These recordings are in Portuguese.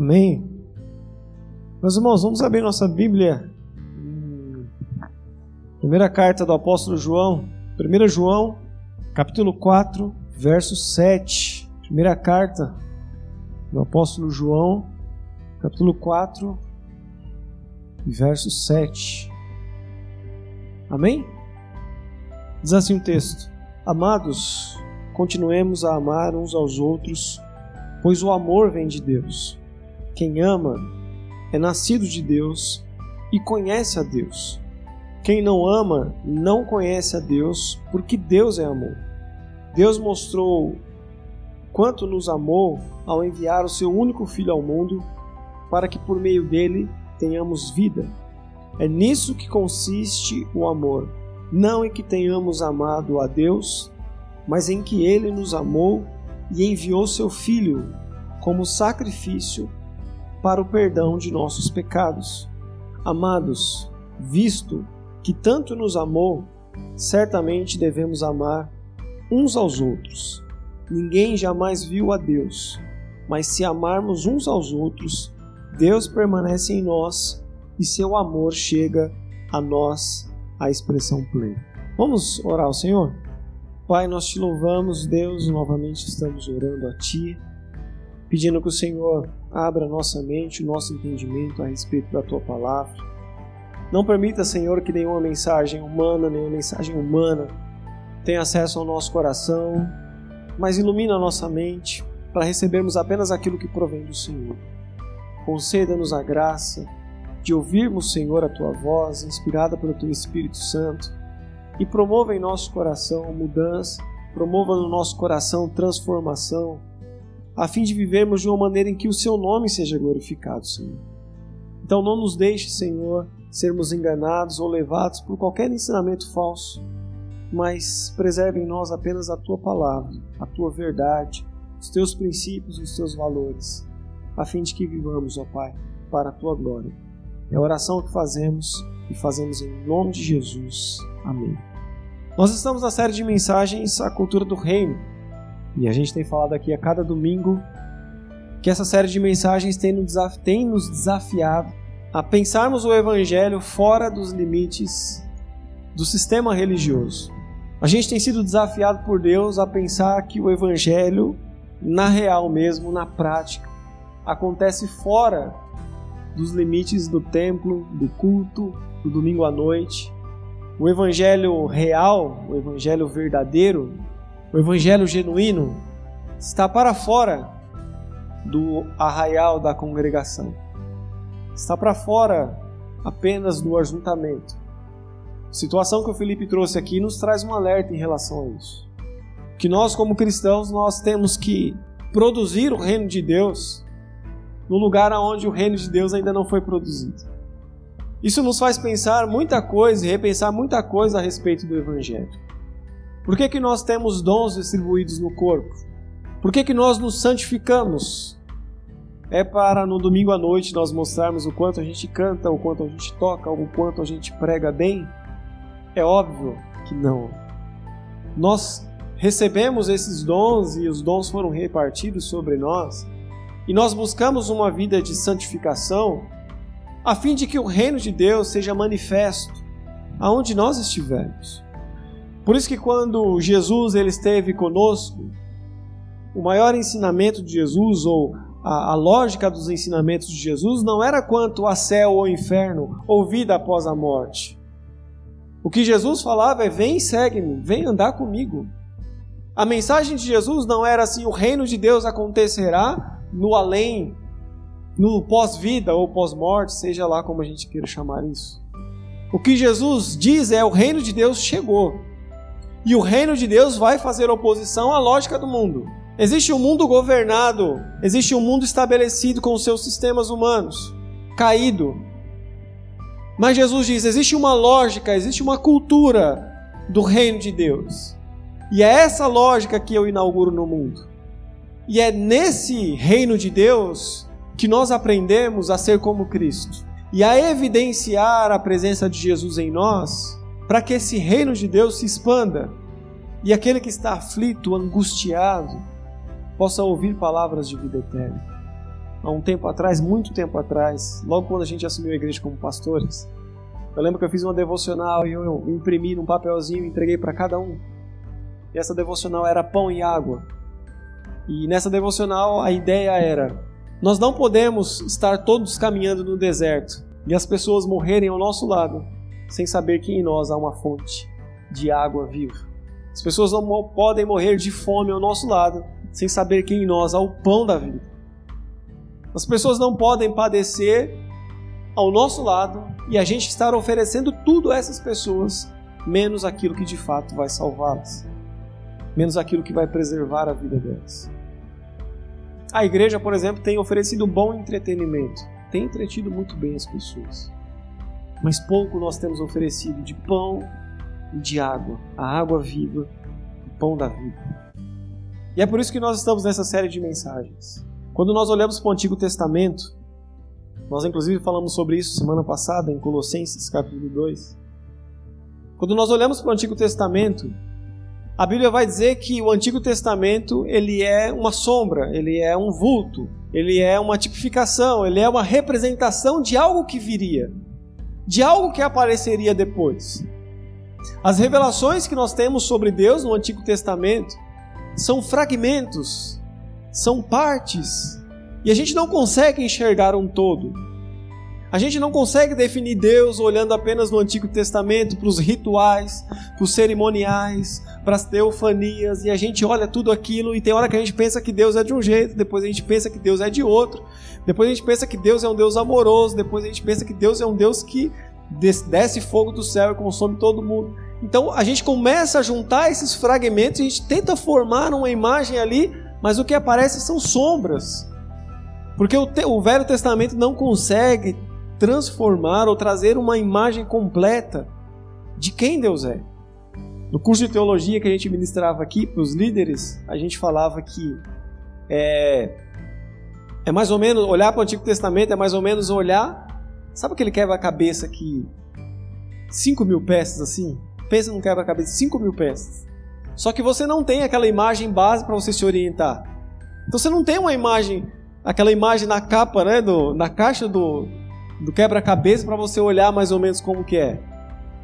Amém? Meus irmãos, vamos abrir nossa Bíblia. Primeira carta do apóstolo João, 1 João, capítulo 4, verso 7. Primeira carta do apóstolo João, capítulo 4, verso 7. Amém? Diz assim o texto: Amados, continuemos a amar uns aos outros, pois o amor vem de Deus. Quem ama é nascido de Deus e conhece a Deus. Quem não ama não conhece a Deus, porque Deus é amor. Deus mostrou quanto nos amou ao enviar o seu único filho ao mundo para que por meio dele tenhamos vida. É nisso que consiste o amor, não em que tenhamos amado a Deus, mas em que ele nos amou e enviou seu filho como sacrifício para o perdão de nossos pecados. Amados, visto que tanto nos amou, certamente devemos amar uns aos outros. Ninguém jamais viu a Deus, mas se amarmos uns aos outros, Deus permanece em nós e seu amor chega a nós à expressão plena. Vamos orar ao Senhor? Pai, nós te louvamos, Deus, novamente estamos orando a Ti pedindo que o Senhor abra nossa mente, nosso entendimento a respeito da tua palavra. Não permita, Senhor, que nenhuma mensagem humana, nenhuma mensagem humana tenha acesso ao nosso coração, mas ilumina a nossa mente para recebermos apenas aquilo que provém do Senhor. Conceda-nos a graça de ouvirmos, Senhor, a tua voz, inspirada pelo teu Espírito Santo, e promova em nosso coração mudança, promova no nosso coração transformação a fim de vivermos de uma maneira em que o seu nome seja glorificado, Senhor. Então não nos deixe, Senhor, sermos enganados ou levados por qualquer ensinamento falso, mas preserve em nós apenas a tua palavra, a tua verdade, os teus princípios e os teus valores, a fim de que vivamos, ó Pai, para a tua glória. É a oração que fazemos e fazemos em nome de Jesus. Amém. Nós estamos na série de mensagens A Cultura do Reino. E a gente tem falado aqui a cada domingo que essa série de mensagens tem nos, desafiado a pensarmos o Evangelho fora dos limites do sistema religioso. A gente tem sido desafiado por Deus a pensar que o Evangelho, na real mesmo, na prática, acontece fora dos limites do templo, do culto, do domingo à noite. O Evangelho real, o Evangelho verdadeiro, o evangelho genuíno está para fora do arraial da congregação. Está para fora apenas do ajuntamento. A situação que o Felipe trouxe aqui nos traz um alerta em relação a isso. Que nós como cristãos nós temos que produzir o reino de Deus no lugar onde o reino de Deus ainda não foi produzido. Isso nos faz pensar muita coisa e repensar muita coisa a respeito do evangelho. Por que, que nós temos dons distribuídos no corpo? Por que, que nós nos santificamos? É para no domingo à noite nós mostrarmos o quanto a gente canta, o quanto a gente toca, o quanto a gente prega bem? É óbvio que não. Nós recebemos esses dons e os dons foram repartidos sobre nós, e nós buscamos uma vida de santificação a fim de que o reino de Deus seja manifesto aonde nós estivermos. Por isso que quando Jesus ele esteve conosco, o maior ensinamento de Jesus ou a, a, lógica dos ensinamentos de Jesus não era quanto a céu ou inferno ou vida após a morte. O que Jesus falava é: vem segue-me, vem andar comigo. A mensagem de Jesus não era assim: o reino de Deus acontecerá no além, no pós-vida ou pós-morte, seja lá como a gente queira chamar isso. O que Jesus diz é: o reino de Deus chegou. E o reino de Deus vai fazer oposição à lógica do mundo. Existe um mundo governado, existe um mundo estabelecido com seus sistemas humanos, caído. Mas Jesus diz: existe uma lógica, existe uma cultura do reino de Deus. E é essa lógica que eu inauguro no mundo. E é nesse reino de Deus que nós aprendemos a ser como Cristo e a evidenciar a presença de Jesus em nós para que esse reino de Deus se expanda e aquele que está aflito, angustiado, possa ouvir palavras de vida eterna. há um tempo atrás, muito tempo atrás, logo quando a gente assumiu a igreja como pastores. Eu lembro que eu fiz uma devocional e eu imprimi num papelzinho e entreguei para cada um. E essa devocional era pão e água. E nessa devocional a ideia era: nós não podemos estar todos caminhando no deserto e as pessoas morrerem ao nosso lado sem saber que em nós há uma fonte de água viva. As pessoas não podem morrer de fome ao nosso lado sem saber que em nós há o pão da vida. As pessoas não podem padecer ao nosso lado e a gente estar oferecendo tudo a essas pessoas, menos aquilo que de fato vai salvá-las, menos aquilo que vai preservar a vida delas. A igreja, por exemplo, tem oferecido bom entretenimento, tem entretido muito bem as pessoas. Mas pouco nós temos oferecido de pão e de água, a água viva, o pão da vida. E é por isso que nós estamos nessa série de mensagens. Quando nós olhamos para o Antigo Testamento, nós inclusive falamos sobre isso semana passada em Colossenses capítulo 2. Quando nós olhamos para o Antigo Testamento, a Bíblia vai dizer que o Antigo Testamento ele é uma sombra, ele é um vulto, ele é uma tipificação, ele é uma representação de algo que viria, de algo que apareceria depois. As revelações que nós temos sobre Deus no Antigo Testamento são fragmentos, são partes, e a gente não consegue enxergar um todo. A gente não consegue definir Deus olhando apenas no Antigo Testamento para os rituais, para os cerimoniais, para as teofanias, e a gente olha tudo aquilo e tem hora que a gente pensa que Deus é de um jeito, depois a gente pensa que Deus é de outro, depois a gente pensa que Deus é um Deus amoroso, depois a gente pensa que Deus é um Deus que desce fogo do céu e consome todo mundo. Então a gente começa a juntar esses fragmentos e a gente tenta formar uma imagem ali, mas o que aparece são sombras. Porque o, o Velho Testamento não consegue transformar ou trazer uma imagem completa de quem Deus é. No curso de teologia que a gente ministrava aqui para os líderes, a gente falava que é, é mais ou menos olhar para o Antigo Testamento, é mais ou menos olhar. Sabe aquele quebra-cabeça que. 5 mil peças assim? Pensa num quebra-cabeça, 5 mil peças. Só que você não tem aquela imagem base para você se orientar. Então você não tem uma imagem, aquela imagem na capa, né, do, na caixa do, do quebra-cabeça para você olhar mais ou menos como que é.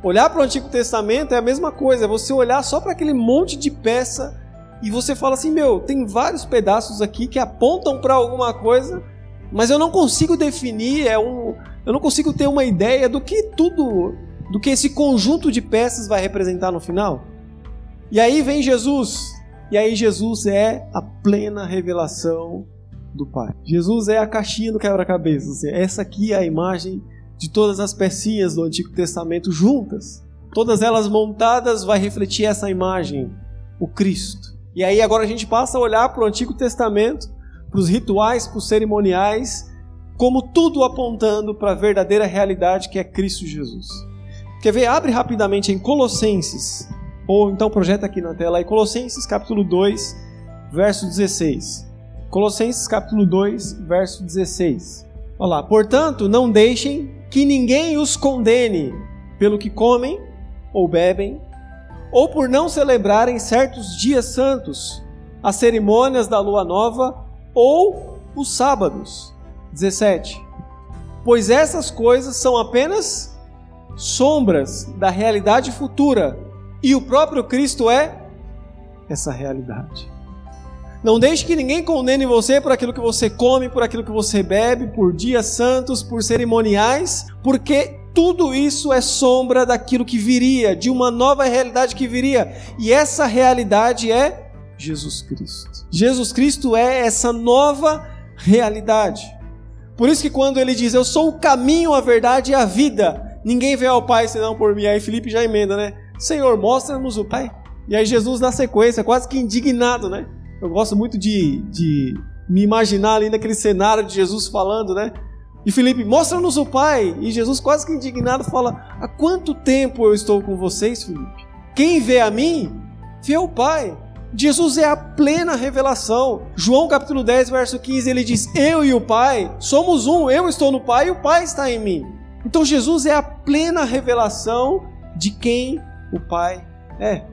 Olhar para o Antigo Testamento é a mesma coisa, é você olhar só para aquele monte de peça e você fala assim: meu, tem vários pedaços aqui que apontam para alguma coisa, mas eu não consigo definir, é um, eu não consigo ter uma ideia do que tudo, do que esse conjunto de peças vai representar no final. E aí vem Jesus, e aí Jesus é a plena revelação do Pai. Jesus é a caixinha do quebra-cabeça. Assim, essa aqui é a imagem de todas as pecinhas do Antigo Testamento juntas. Todas elas montadas vai refletir essa imagem, o Cristo. E aí agora a gente passa a olhar para o Antigo Testamento, para os rituais, para os cerimoniais, como tudo apontando para a verdadeira realidade que é Cristo Jesus. Quer ver? Abre rapidamente em Colossenses, ou então projeta aqui na tela aí, Colossenses capítulo 2, verso 16. Colossenses capítulo 2, verso 16. Olha lá, portanto, não deixem que ninguém os condene pelo que comem ou bebem, ou por não celebrarem certos dias santos, as cerimônias da lua nova ou os sábados. 17. Pois essas coisas são apenas sombras da realidade futura, e o próprio Cristo é essa realidade. Não deixe que ninguém condene você por aquilo que você come, por aquilo que você bebe, por dias santos, por cerimoniais, porque tudo isso é sombra daquilo que viria, de uma nova realidade que viria. E essa realidade é Jesus Cristo. Jesus Cristo é essa nova realidade. Por isso que quando ele diz, Eu sou o caminho, a verdade e a vida, ninguém vê ao Pai senão por mim. Aí Felipe já emenda, né? Senhor, mostra-nos o Pai. E aí Jesus na sequência, quase que indignado, né? Eu gosto muito de, de me imaginar ali naquele cenário de Jesus falando, né? E Felipe, mostra-nos o Pai. E Jesus, quase que indignado, fala: Há quanto tempo eu estou com vocês, Felipe? Quem vê a mim, vê o Pai. Jesus é a plena revelação. João capítulo 10, verso 15, ele diz: Eu e o Pai somos um, eu estou no Pai e o Pai está em mim. Então Jesus é a plena revelação de quem o Pai é.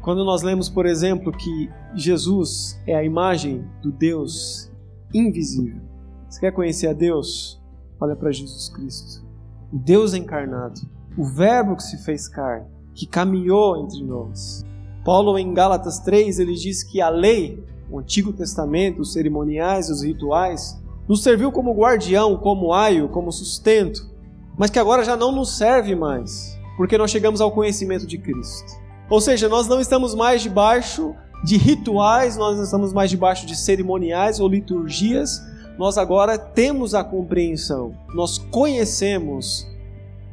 Quando nós lemos, por exemplo, que Jesus é a imagem do Deus invisível. Você quer conhecer a Deus? Olha para Jesus Cristo. O Deus encarnado. O Verbo que se fez carne. Que caminhou entre nós. Paulo, em Gálatas 3, ele diz que a lei, o Antigo Testamento, os cerimoniais, os rituais, nos serviu como guardião, como aio, como sustento, mas que agora já não nos serve mais, porque nós chegamos ao conhecimento de Cristo. Ou seja, nós não estamos mais debaixo de rituais, nós estamos mais debaixo de cerimoniais ou liturgias, nós agora temos a compreensão, nós conhecemos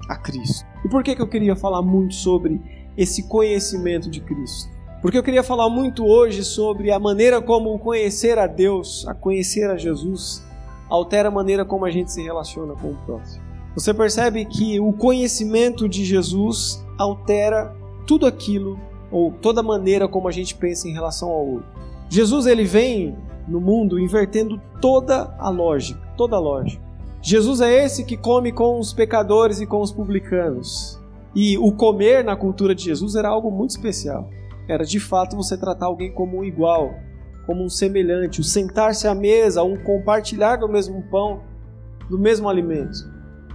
a Cristo. E por que, que eu queria falar muito sobre esse conhecimento de Cristo? Porque eu queria falar muito hoje sobre a maneira como conhecer a Deus, a conhecer a Jesus, altera a maneira como a gente se relaciona com o próximo. Você percebe que o conhecimento de Jesus altera tudo aquilo ou toda maneira como a gente pensa em relação ao outro. Jesus ele vem no mundo invertendo toda a lógica, toda a lógica. Jesus é esse que come com os pecadores e com os publicanos. E o comer na cultura de Jesus era algo muito especial. Era de fato você tratar alguém como um igual, como um semelhante, o sentar-se à mesa, um compartilhar do mesmo pão, do mesmo alimento.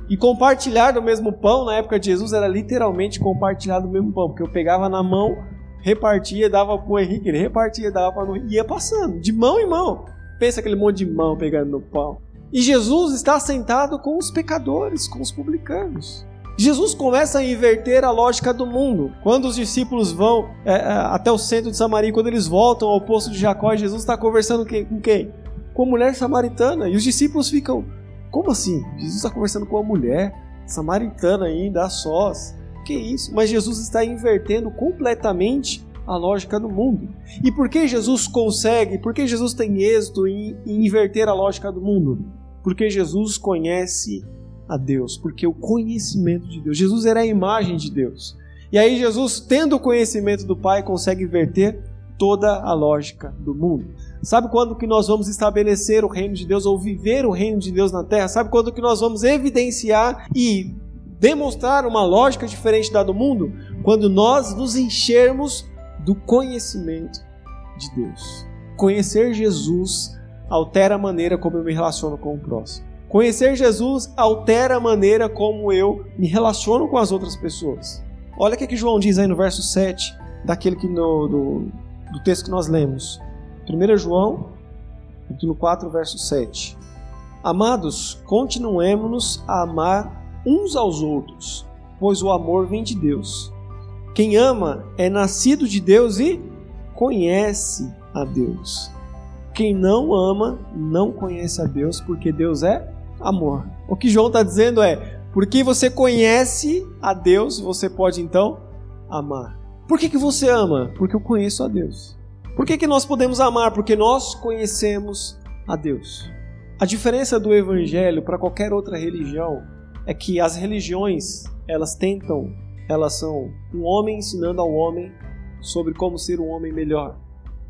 E compartilhar do mesmo pão na época de Jesus era literalmente compartilhar do mesmo pão, porque eu pegava na mão, repartia, dava pro Henrique, ele repartia, dava para no ia passando, de mão em mão. Pensa aquele monte de mão pegando no pão. E Jesus está sentado com os pecadores, com os publicanos. Jesus começa a inverter a lógica do mundo. Quando os discípulos vão é, é, até o centro de Samaria, quando eles voltam ao poço de Jacó, Jesus está conversando com quem? Com a mulher samaritana. E os discípulos ficam: Como assim? Jesus está conversando com uma mulher samaritana ainda, a sós. Que isso? Mas Jesus está invertendo completamente a lógica do mundo. E por que Jesus consegue, por que Jesus tem êxito em, em inverter a lógica do mundo? Porque Jesus conhece a Deus, porque o conhecimento de Deus. Jesus era a imagem de Deus. E aí Jesus, tendo o conhecimento do Pai, consegue inverter toda a lógica do mundo. Sabe quando que nós vamos estabelecer o reino de Deus ou viver o reino de Deus na terra? Sabe quando que nós vamos evidenciar e demonstrar uma lógica diferente da do mundo? Quando nós nos enchermos do conhecimento de Deus. Conhecer Jesus altera a maneira como eu me relaciono com o próximo. Conhecer Jesus altera a maneira como eu me relaciono com as outras pessoas. Olha o que, que João diz aí no verso 7, daquele que no, do, do texto que nós lemos. 1 João, capítulo 4, verso 7. Amados, continuemos a amar uns aos outros, pois o amor vem de Deus. Quem ama é nascido de Deus e conhece a Deus. Quem não ama não conhece a Deus, porque Deus é amor. O que João está dizendo é: porque você conhece a Deus, você pode então amar. Por que, que você ama? Porque eu conheço a Deus. Por que, que nós podemos amar? Porque nós conhecemos a Deus. A diferença do Evangelho para qualquer outra religião é que as religiões elas tentam, elas são um homem ensinando ao homem sobre como ser um homem melhor.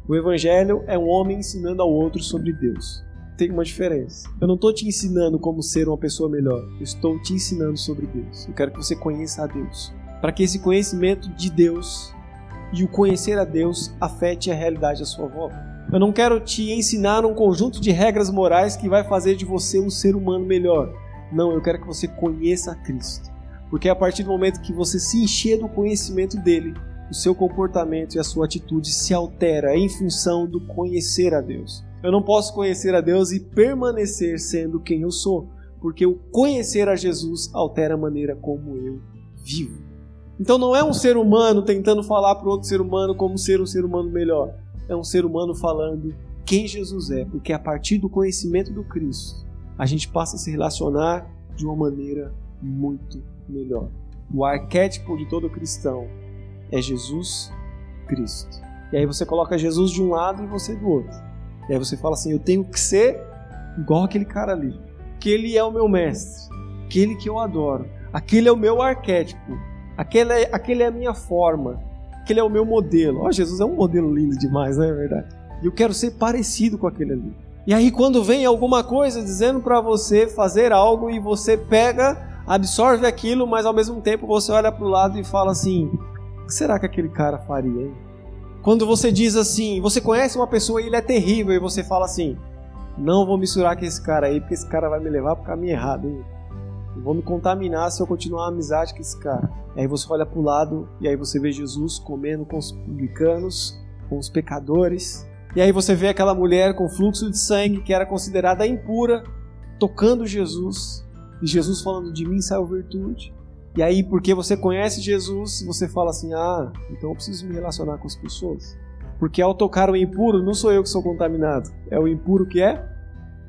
O Evangelho é um homem ensinando ao outro sobre Deus tem uma diferença. Eu não estou te ensinando como ser uma pessoa melhor. Eu estou te ensinando sobre Deus. Eu quero que você conheça a Deus. Para que esse conhecimento de Deus e o conhecer a Deus afete a realidade à sua volta. Eu não quero te ensinar um conjunto de regras morais que vai fazer de você um ser humano melhor. Não, eu quero que você conheça a Cristo. Porque é a partir do momento que você se encher do conhecimento dele, o seu comportamento e a sua atitude se altera em função do conhecer a Deus. Eu não posso conhecer a Deus e permanecer sendo quem eu sou, porque o conhecer a Jesus altera a maneira como eu vivo. Então não é um ser humano tentando falar para outro ser humano como ser um ser humano melhor. É um ser humano falando quem Jesus é, porque a partir do conhecimento do Cristo, a gente passa a se relacionar de uma maneira muito melhor. O arquétipo de todo cristão é Jesus Cristo. E aí você coloca Jesus de um lado e você do outro. E aí você fala assim: eu tenho que ser igual aquele cara ali. Que ele é o meu mestre. Aquele que eu adoro. Aquele é o meu arquétipo. Aquele é, aquele é a minha forma. Aquele é o meu modelo. Ó, oh, Jesus é um modelo lindo demais, não é verdade? E eu quero ser parecido com aquele ali. E aí, quando vem alguma coisa dizendo para você fazer algo e você pega, absorve aquilo, mas ao mesmo tempo você olha para o lado e fala assim: o que será que aquele cara faria, hein? Quando você diz assim, você conhece uma pessoa e ele é terrível, e você fala assim: Não vou misturar com esse cara aí, porque esse cara vai me levar pro caminho errado, hein? Eu vou me contaminar se eu continuar a amizade com esse cara. E aí você olha pro lado e aí você vê Jesus comendo com os publicanos, com os pecadores. E aí você vê aquela mulher com fluxo de sangue que era considerada impura, tocando Jesus. E Jesus falando de mim saiu virtude. E aí, porque você conhece Jesus, você fala assim: ah, então eu preciso me relacionar com as pessoas. Porque ao tocar o impuro, não sou eu que sou contaminado, é o impuro que é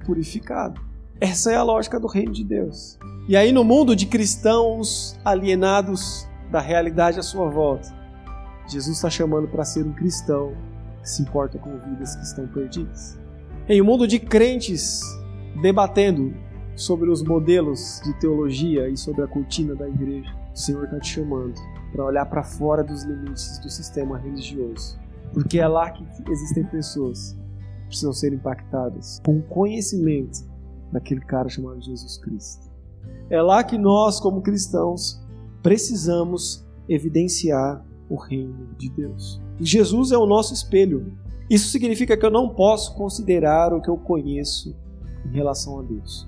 purificado. Essa é a lógica do reino de Deus. E aí, no mundo de cristãos alienados da realidade à sua volta, Jesus está chamando para ser um cristão que se importa com vidas que estão perdidas. Em um mundo de crentes debatendo sobre os modelos de teologia e sobre a cortina da igreja, o Senhor está te chamando para olhar para fora dos limites do sistema religioso porque é lá que existem pessoas que precisam ser impactadas com conhecimento daquele cara chamado Jesus Cristo. É lá que nós, como cristãos, precisamos evidenciar o reino de Deus. E Jesus é o nosso espelho. Isso significa que eu não posso considerar o que eu conheço em relação a Deus.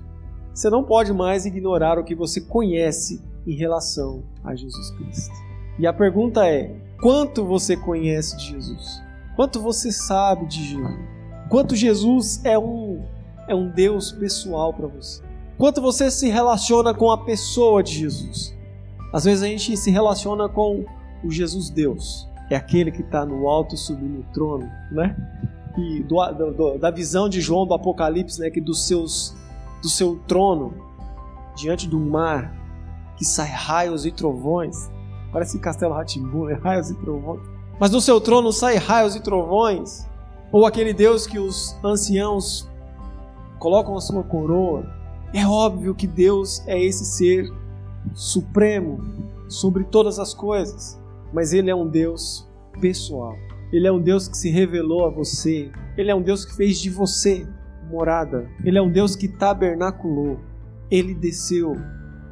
Você não pode mais ignorar o que você conhece em relação a Jesus Cristo. E a pergunta é: Quanto você conhece de Jesus? Quanto você sabe de Jesus? Quanto Jesus é um é um Deus pessoal para você? Quanto você se relaciona com a pessoa de Jesus? Às vezes a gente se relaciona com o Jesus Deus, é aquele que está no alto subindo o trono, né? E do, do, da visão de João do Apocalipse, né? Que dos seus do seu trono diante do mar que sai raios e trovões Parece Castelo Ratimbu, né? Raios e trovões. Mas do seu trono sai raios e trovões. Ou aquele Deus que os anciãos colocam a sua coroa. É óbvio que Deus é esse ser supremo sobre todas as coisas. Mas Ele é um Deus pessoal. Ele é um Deus que se revelou a você. Ele é um Deus que fez de você morada. Ele é um Deus que tabernaculou. Ele desceu,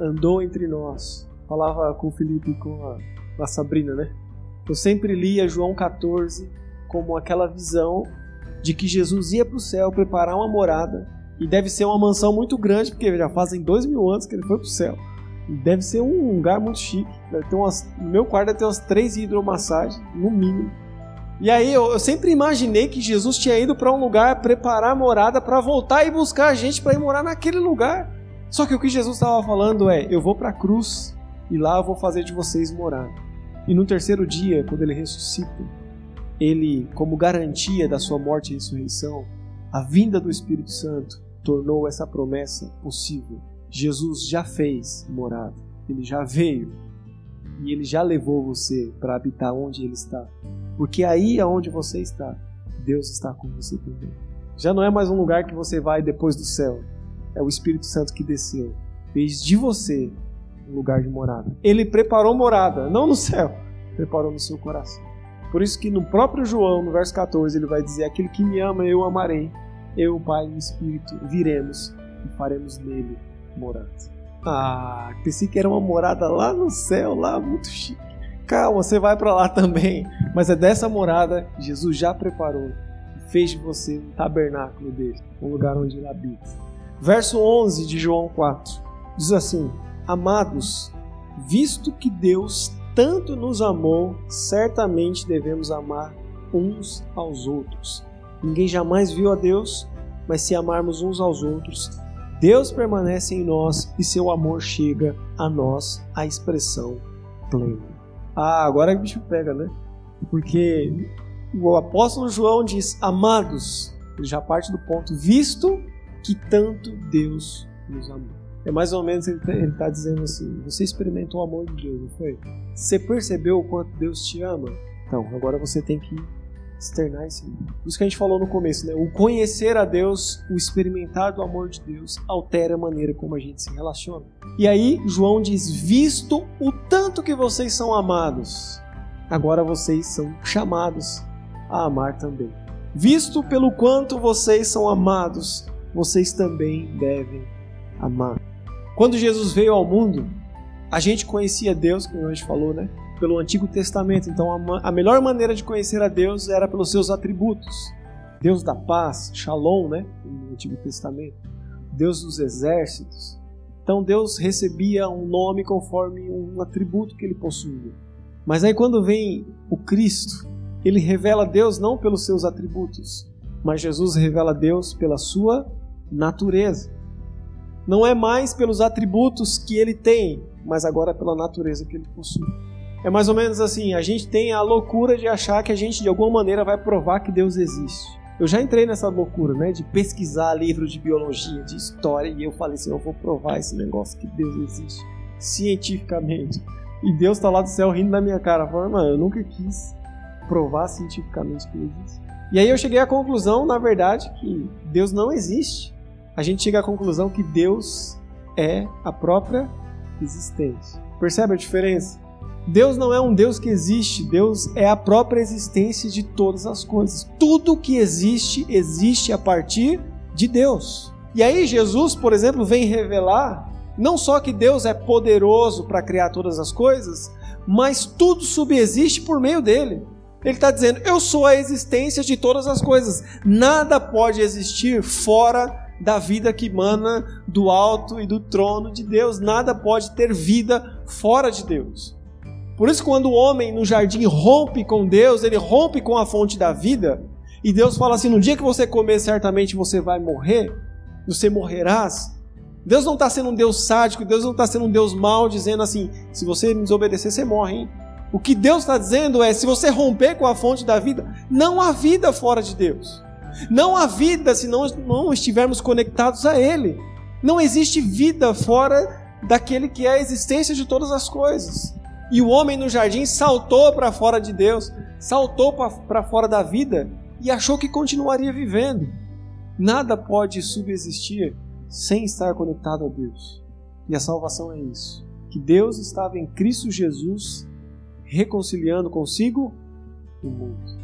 andou entre nós falava com o Felipe e com a, a Sabrina, né? Eu sempre lia João 14 como aquela visão de que Jesus ia para o céu preparar uma morada e deve ser uma mansão muito grande, porque já fazem dois mil anos que ele foi para o céu. E deve ser um lugar muito chique. Deve ter umas, no meu quarto deve ter umas três hidromassagens, no mínimo. E aí eu, eu sempre imaginei que Jesus tinha ido para um lugar preparar a morada para voltar e buscar a gente para ir morar naquele lugar. Só que o que Jesus estava falando é: eu vou para a cruz e lá eu vou fazer de vocês morar. E no terceiro dia, quando ele ressuscita, ele, como garantia da sua morte e ressurreição, a vinda do Espírito Santo tornou essa promessa possível. Jesus já fez morada, ele já veio e ele já levou você para habitar onde ele está. Porque aí aonde você está, Deus está com você também. Já não é mais um lugar que você vai depois do céu. É o Espírito Santo que desceu, fez de você um lugar de morada. Ele preparou morada, não no céu, preparou no seu coração. Por isso que no próprio João, no verso 14, ele vai dizer: Aquele que me ama, eu amarei. Eu, Pai e o Espírito, viremos e faremos nele morada. Ah, pensei que era uma morada lá no céu, lá muito chique. Calma, você vai para lá também. Mas é dessa morada que Jesus já preparou e fez de você um tabernáculo dele, um lugar onde ele habita. Verso 11 de João 4 diz assim: Amados, visto que Deus tanto nos amou, certamente devemos amar uns aos outros. Ninguém jamais viu a Deus, mas se amarmos uns aos outros, Deus permanece em nós e seu amor chega a nós a expressão plena. Ah, agora o bicho pega, né? Porque o apóstolo João diz: Amados, ele já parte do ponto, visto que tanto Deus nos amou. É mais ou menos ele está dizendo assim: você experimentou o amor de Deus, não foi? Você percebeu o quanto Deus te ama? Então, agora você tem que externar isso. Isso que a gente falou no começo, né? O conhecer a Deus, o experimentar do amor de Deus, altera a maneira como a gente se relaciona. E aí, João diz: visto o tanto que vocês são amados, agora vocês são chamados a amar também. Visto pelo quanto vocês são amados, vocês também devem amar. Quando Jesus veio ao mundo, a gente conhecia Deus, como a gente falou, né? Pelo Antigo Testamento. Então, a, melhor maneira de conhecer a Deus era pelos seus atributos. Deus da paz, Shalom, né? No Antigo Testamento. Deus dos exércitos. Então Deus recebia um nome conforme um atributo que ele possuía. Mas aí quando vem o Cristo, ele revela Deus não pelos seus atributos, mas Jesus revela Deus pela sua natureza. Não é mais pelos atributos que ele tem, mas agora pela natureza que ele possui. É mais ou menos assim, a gente tem a loucura de achar que a gente de alguma maneira vai provar que Deus existe. Eu já entrei nessa loucura, né, de pesquisar livros de biologia, de história, e eu falei assim, eu vou provar esse negócio que Deus existe cientificamente. E Deus está lá do céu rindo na minha cara, falando, mano, eu nunca quis provar cientificamente que existe. E aí eu cheguei à conclusão, na verdade, que Deus não existe. A gente chega à conclusão que Deus é a própria existência. Percebe a diferença? Deus não é um Deus que existe, Deus é a própria existência de todas as coisas. Tudo que existe, existe a partir de Deus. E aí Jesus, por exemplo, vem revelar não só que Deus é poderoso para criar todas as coisas, mas tudo subexiste por meio dele. Ele está dizendo: Eu sou a existência de todas as coisas. Nada pode existir fora da vida que emana do alto e do trono de Deus. Nada pode ter vida fora de Deus. Por isso, quando o homem no jardim rompe com Deus, ele rompe com a fonte da vida, e Deus fala assim: no dia que você comer, certamente você vai morrer, você morrerás. Deus não está sendo um Deus sádico, Deus não está sendo um Deus mau, dizendo assim: se você me desobedecer, você morre, hein? O que Deus está dizendo é: se você romper com a fonte da vida, não há vida fora de Deus. Não há vida se não, não estivermos conectados a Ele. Não existe vida fora daquele que é a existência de todas as coisas. E o homem no jardim saltou para fora de Deus, saltou para fora da vida e achou que continuaria vivendo. Nada pode subsistir sem estar conectado a Deus. E a salvação é isso: que Deus estava em Cristo Jesus reconciliando consigo o mundo,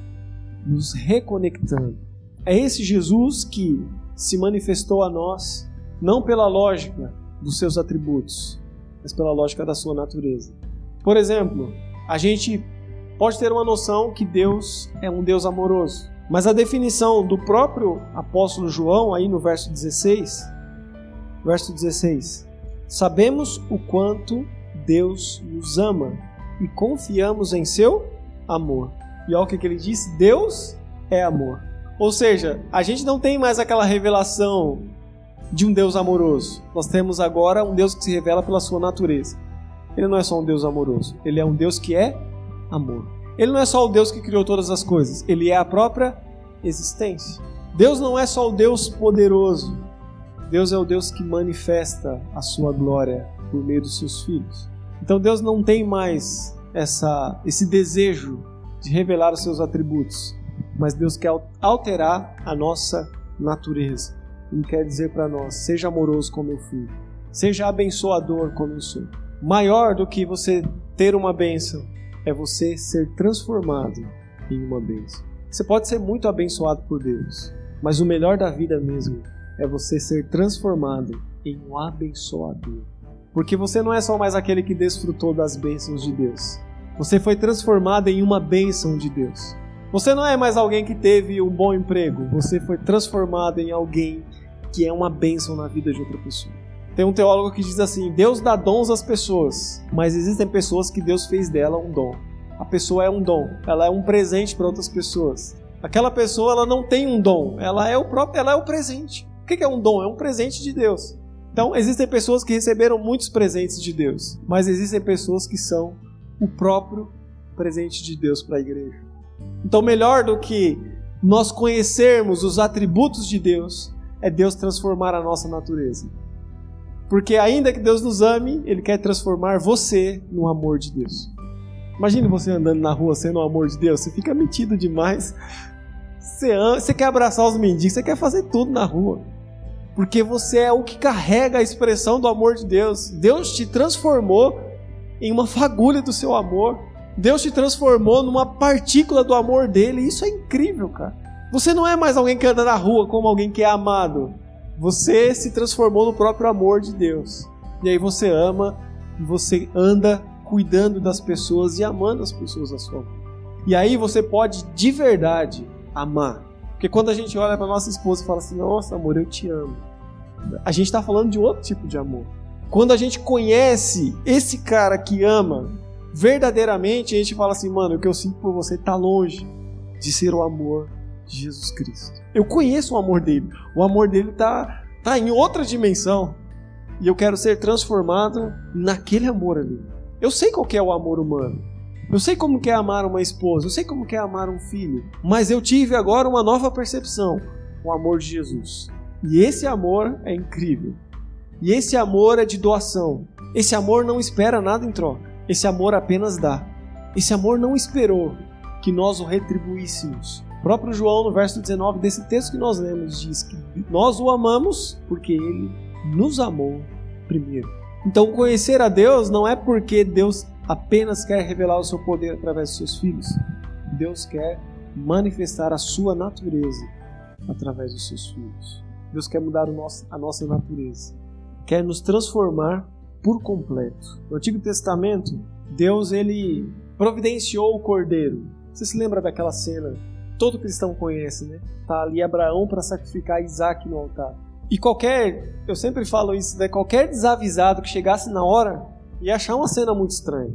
nos reconectando. É esse Jesus que se manifestou a nós, não pela lógica dos seus atributos, mas pela lógica da sua natureza. Por exemplo, a gente pode ter uma noção que Deus é um Deus amoroso, mas a definição do próprio apóstolo João, aí no verso 16, verso 16: Sabemos o quanto Deus nos ama e confiamos em seu amor. E olha o que, ele diz: Deus é amor. Ou seja, a gente não tem mais aquela revelação de um Deus amoroso. Nós temos agora um Deus que se revela pela sua natureza. Ele não é só um Deus amoroso, ele é um Deus que é amor. Ele não é só o Deus que criou todas as coisas, ele é a própria existência. Deus não é só o Deus poderoso, Deus é o Deus que manifesta a sua glória por meio dos seus filhos. Então Deus não tem mais essa, esse desejo de revelar os seus atributos, mas Deus quer alterar a nossa natureza. Ele quer dizer para nós: seja amoroso como eu fui, seja abençoador como eu sou. Maior do que você ter uma bênção é você ser transformado em uma bênção. Você pode ser muito abençoado por Deus, mas o melhor da vida mesmo é você ser transformado em um abençoador. Porque você não é só mais aquele que desfrutou das bênçãos de Deus. Você foi transformado em uma bênção de Deus. Você não é mais alguém que teve um bom emprego. Você foi transformado em alguém que é uma bênção na vida de outra pessoa. Tem um teólogo que diz assim: Deus dá dons às pessoas, mas existem pessoas que Deus fez dela um dom. A pessoa é um dom, ela é um presente para outras pessoas. Aquela pessoa ela não tem um dom, ela é o próprio, ela é o presente. O que é um dom? É um presente de Deus. Então, existem pessoas que receberam muitos presentes de Deus, mas existem pessoas que são o próprio presente de Deus para a igreja. Então, melhor do que nós conhecermos os atributos de Deus, é Deus transformar a nossa natureza. Porque, ainda que Deus nos ame, Ele quer transformar você no amor de Deus. Imagine você andando na rua sendo o amor de Deus, você fica metido demais. Você, você quer abraçar os mendigos, você quer fazer tudo na rua porque você é o que carrega a expressão do amor de Deus. Deus te transformou em uma fagulha do seu amor. Deus te transformou numa partícula do amor dele. Isso é incrível, cara. Você não é mais alguém que anda na rua como alguém que é amado. Você se transformou no próprio amor de Deus. E aí você ama, você anda cuidando das pessoas e amando as pessoas à sua volta. E aí você pode de verdade amar. Porque quando a gente olha para nossa esposa e fala assim: Nossa, amor, eu te amo. A gente está falando de outro tipo de amor. Quando a gente conhece esse cara que ama verdadeiramente, a gente fala assim: Mano, o que eu sinto por você está longe de ser o amor de Jesus Cristo. Eu conheço o amor dele. O amor dele está tá em outra dimensão. E eu quero ser transformado naquele amor ali. Eu sei qual é o amor humano. Eu sei como é amar uma esposa, eu sei como é amar um filho, mas eu tive agora uma nova percepção, o amor de Jesus. E esse amor é incrível. E esse amor é de doação. Esse amor não espera nada em troca. Esse amor apenas dá. Esse amor não esperou que nós o retribuíssemos. Próprio João, no verso 19 desse texto que nós lemos, diz que nós o amamos porque ele nos amou primeiro. Então, conhecer a Deus não é porque Deus apenas quer revelar o seu poder através dos seus filhos. Deus quer manifestar a sua natureza através dos seus filhos. Deus quer mudar a nossa natureza. Quer nos transformar por completo. No Antigo Testamento, Deus ele providenciou o cordeiro. Você se lembra daquela cena? Todo cristão conhece, né? Tá ali Abraão para sacrificar Isaac no altar. E qualquer, eu sempre falo isso, né? Qualquer desavisado que chegasse na hora e achar uma cena muito estranha.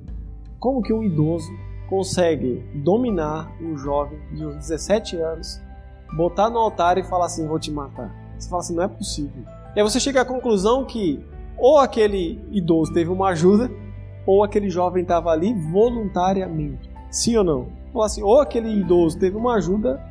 Como que um idoso consegue dominar um jovem de uns 17 anos, botar no altar e falar assim: vou te matar? Você fala assim: não é possível. E aí você chega à conclusão que ou aquele idoso teve uma ajuda, ou aquele jovem estava ali voluntariamente. Sim ou não? Fala assim: ou aquele idoso teve uma ajuda,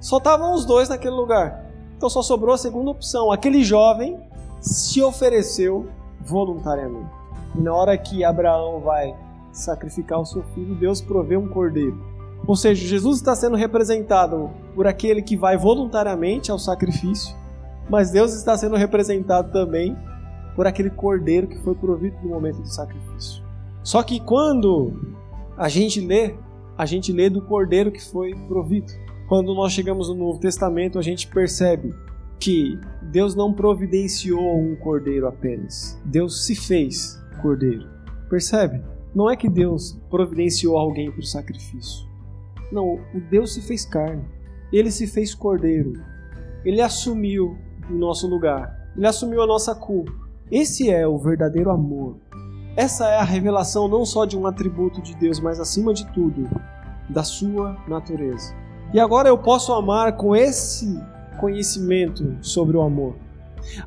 só estavam os dois naquele lugar. Então só sobrou a segunda opção: aquele jovem se ofereceu voluntariamente. E na hora que Abraão vai sacrificar o seu filho, Deus provê um cordeiro. Ou seja, Jesus está sendo representado por aquele que vai voluntariamente ao sacrifício, mas Deus está sendo representado também por aquele cordeiro que foi provido no momento do sacrifício. Só que quando a gente lê, a gente lê do cordeiro que foi provido. Quando nós chegamos no Novo Testamento, a gente percebe que Deus não providenciou um cordeiro apenas. Deus se fez cordeiro. Percebe? Não é que Deus providenciou alguém para o sacrifício. Não, o Deus se fez carne. Ele se fez cordeiro. Ele assumiu o nosso lugar. Ele assumiu a nossa culpa. Esse é o verdadeiro amor. Essa é a revelação não só de um atributo de Deus, mas acima de tudo, da sua natureza. E agora eu posso amar com esse conhecimento sobre o amor.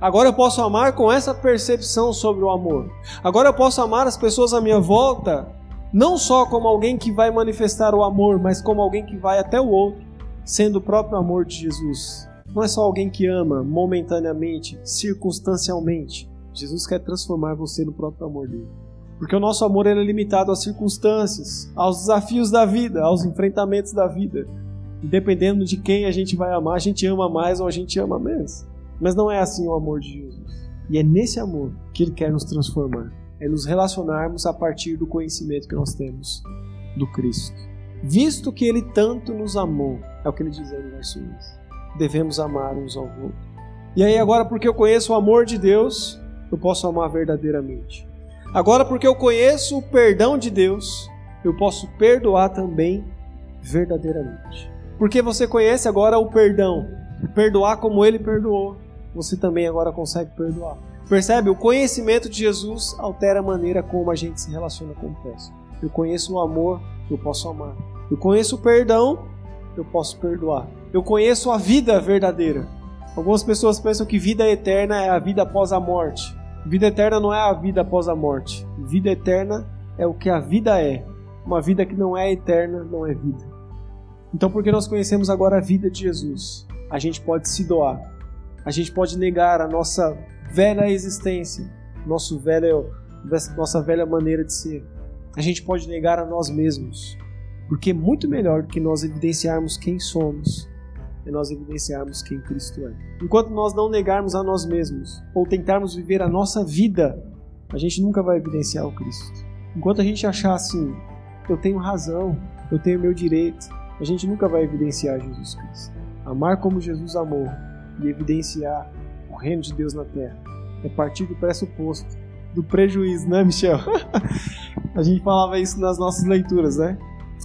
Agora eu posso amar com essa percepção sobre o amor. Agora eu posso amar as pessoas à minha volta, não só como alguém que vai manifestar o amor, mas como alguém que vai até o outro, sendo o próprio amor de Jesus. Não é só alguém que ama momentaneamente, circunstancialmente. Jesus quer transformar você no próprio amor dele. Porque o nosso amor é limitado às circunstâncias, aos desafios da vida, aos enfrentamentos da vida. Dependendo de quem a gente vai amar, a gente ama mais ou a gente ama menos. Mas não é assim o amor de Jesus. E é nesse amor que ele quer nos transformar. É nos relacionarmos a partir do conhecimento que nós temos do Cristo. Visto que ele tanto nos amou, é o que ele diz aí no verso 11. Devemos amar uns aos outros. E aí, agora, porque eu conheço o amor de Deus, eu posso amar verdadeiramente. Agora, porque eu conheço o perdão de Deus, eu posso perdoar também verdadeiramente. Porque você conhece agora o perdão, perdoar como ele perdoou você também agora consegue perdoar. Percebe? O conhecimento de Jesus altera a maneira como a gente se relaciona com o próximo. Eu conheço o amor, eu posso amar. Eu conheço o perdão, eu posso perdoar. Eu conheço a vida verdadeira. Algumas pessoas pensam que vida eterna é a vida após a morte. Vida eterna não é a vida após a morte. Vida eterna é o que a vida é. Uma vida que não é eterna não é vida. Então, porque nós conhecemos agora a vida de Jesus, a gente pode se doar a gente pode negar a nossa velha existência, nosso velho, nossa velha maneira de ser. A gente pode negar a nós mesmos, porque é muito melhor do que nós evidenciarmos quem somos é nós evidenciarmos quem Cristo é. Enquanto nós não negarmos a nós mesmos ou tentarmos viver a nossa vida, a gente nunca vai evidenciar o Cristo. Enquanto a gente achar assim, eu tenho razão, eu tenho meu direito, a gente nunca vai evidenciar Jesus Cristo. Amar como Jesus amou e evidenciar o reino de Deus na terra. É partir do pressuposto, do prejuízo, né, Michel? a gente falava isso nas nossas leituras, né?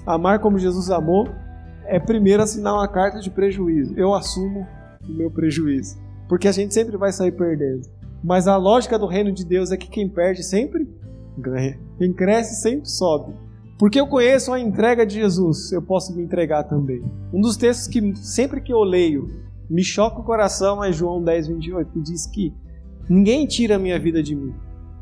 Amar como Jesus amou é primeiro assinar uma carta de prejuízo. Eu assumo o meu prejuízo. Porque a gente sempre vai sair perdendo. Mas a lógica do reino de Deus é que quem perde sempre ganha. Quem cresce sempre sobe. Porque eu conheço a entrega de Jesus, eu posso me entregar também. Um dos textos que sempre que eu leio me choca o coração é João 10, 28, que diz que ninguém tira a minha vida de mim,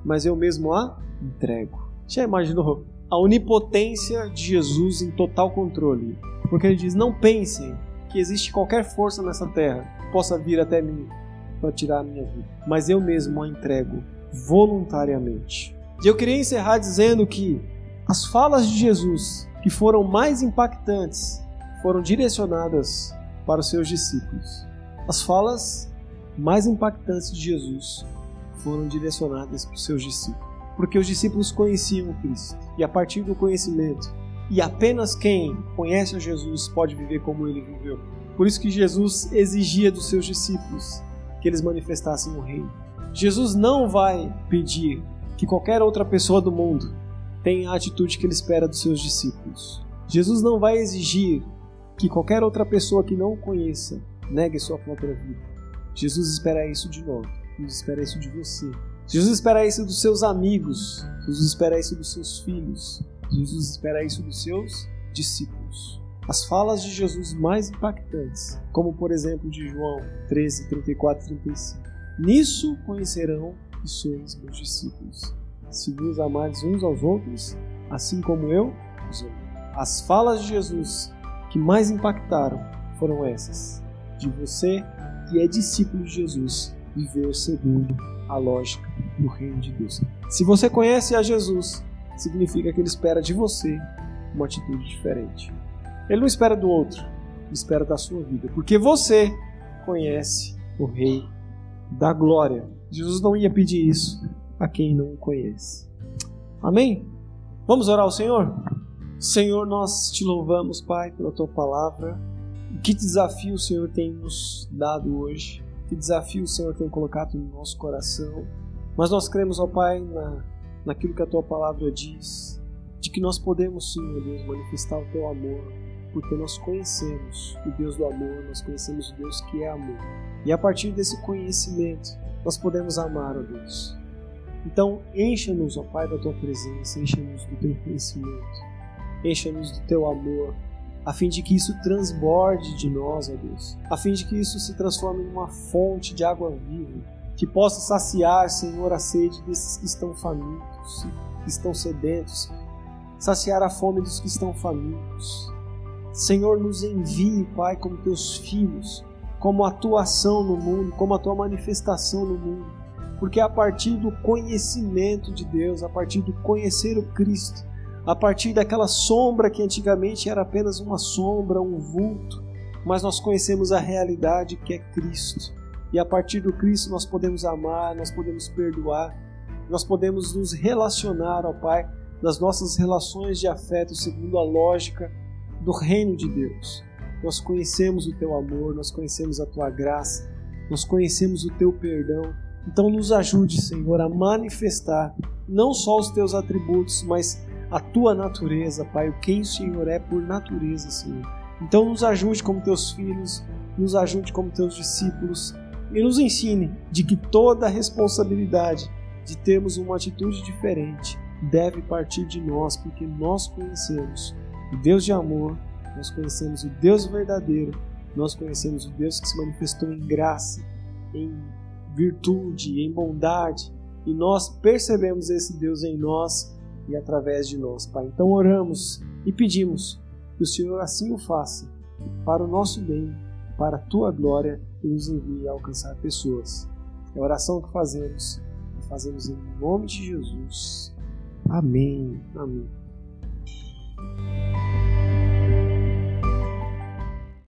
mas eu mesmo a entrego. Já imaginou a onipotência de Jesus em total controle? Porque ele diz: Não pensem que existe qualquer força nessa terra que possa vir até mim para tirar a minha vida, mas eu mesmo a entrego voluntariamente. E eu queria encerrar dizendo que as falas de Jesus que foram mais impactantes foram direcionadas para os seus discípulos. As falas mais impactantes de Jesus foram direcionadas para os seus discípulos, porque os discípulos conheciam Cristo e a partir do conhecimento, e apenas quem conhece a Jesus pode viver como ele viveu. Por isso que Jesus exigia dos seus discípulos que eles manifestassem o reino. Jesus não vai pedir que qualquer outra pessoa do mundo tem a atitude que ele espera dos seus discípulos. Jesus não vai exigir que qualquer outra pessoa que não o conheça negue sua própria vida. Jesus espera isso de nós. Jesus espera isso de você. Jesus espera isso dos seus amigos. Jesus espera isso dos seus filhos. Jesus espera isso dos seus discípulos. As falas de Jesus mais impactantes, como por exemplo de João 13, 34 e 35. Nisso conhecerão que sois meus discípulos se vos amardes uns aos outros, assim como eu os amo. As falas de Jesus que mais impactaram foram essas: de você que é discípulo de Jesus viver segundo a lógica do reino de Deus. Se você conhece a Jesus, significa que ele espera de você uma atitude diferente. Ele não espera do outro, ele espera da sua vida, porque você conhece o Rei da Glória. Jesus não ia pedir isso a quem não o conhece. Amém? Vamos orar ao Senhor? Senhor, nós te louvamos, Pai, pela tua palavra. Que desafio o Senhor tem nos dado hoje. Que desafio o Senhor tem colocado no nosso coração. Mas nós cremos, ó Pai, na, naquilo que a tua palavra diz, de que nós podemos sim, ó Deus, manifestar o teu amor, porque nós conhecemos o Deus do amor, nós conhecemos o Deus que é amor. E a partir desse conhecimento, nós podemos amar, ó Deus. Então, encha-nos, ó Pai, da tua presença, encha-nos do teu conhecimento, encha-nos do teu amor, a fim de que isso transborde de nós, ó Deus, a fim de que isso se transforme em uma fonte de água viva, que possa saciar, Senhor, a sede desses que estão famintos, que estão sedentos, saciar a fome dos que estão famintos. Senhor, nos envie, Pai, como teus filhos, como a tua ação no mundo, como a tua manifestação no mundo porque a partir do conhecimento de Deus, a partir do conhecer o Cristo, a partir daquela sombra que antigamente era apenas uma sombra, um vulto, mas nós conhecemos a realidade que é Cristo. E a partir do Cristo nós podemos amar, nós podemos perdoar, nós podemos nos relacionar ao Pai nas nossas relações de afeto segundo a lógica do reino de Deus. Nós conhecemos o teu amor, nós conhecemos a tua graça, nós conhecemos o teu perdão, então nos ajude, Senhor, a manifestar não só os teus atributos, mas a tua natureza, Pai, o quem o Senhor é por natureza, Senhor. Então nos ajude como teus filhos, nos ajude como teus discípulos e nos ensine de que toda a responsabilidade de termos uma atitude diferente deve partir de nós, porque nós conhecemos o Deus de amor, nós conhecemos o Deus verdadeiro, nós conhecemos o Deus que se manifestou em graça, em virtude, em bondade, e nós percebemos esse Deus em nós e através de nós, Pai. Então oramos e pedimos que o Senhor assim o faça, para o nosso bem, para a tua glória que nos envie a alcançar pessoas. É a oração que fazemos, que fazemos em nome de Jesus. Amém. Amém.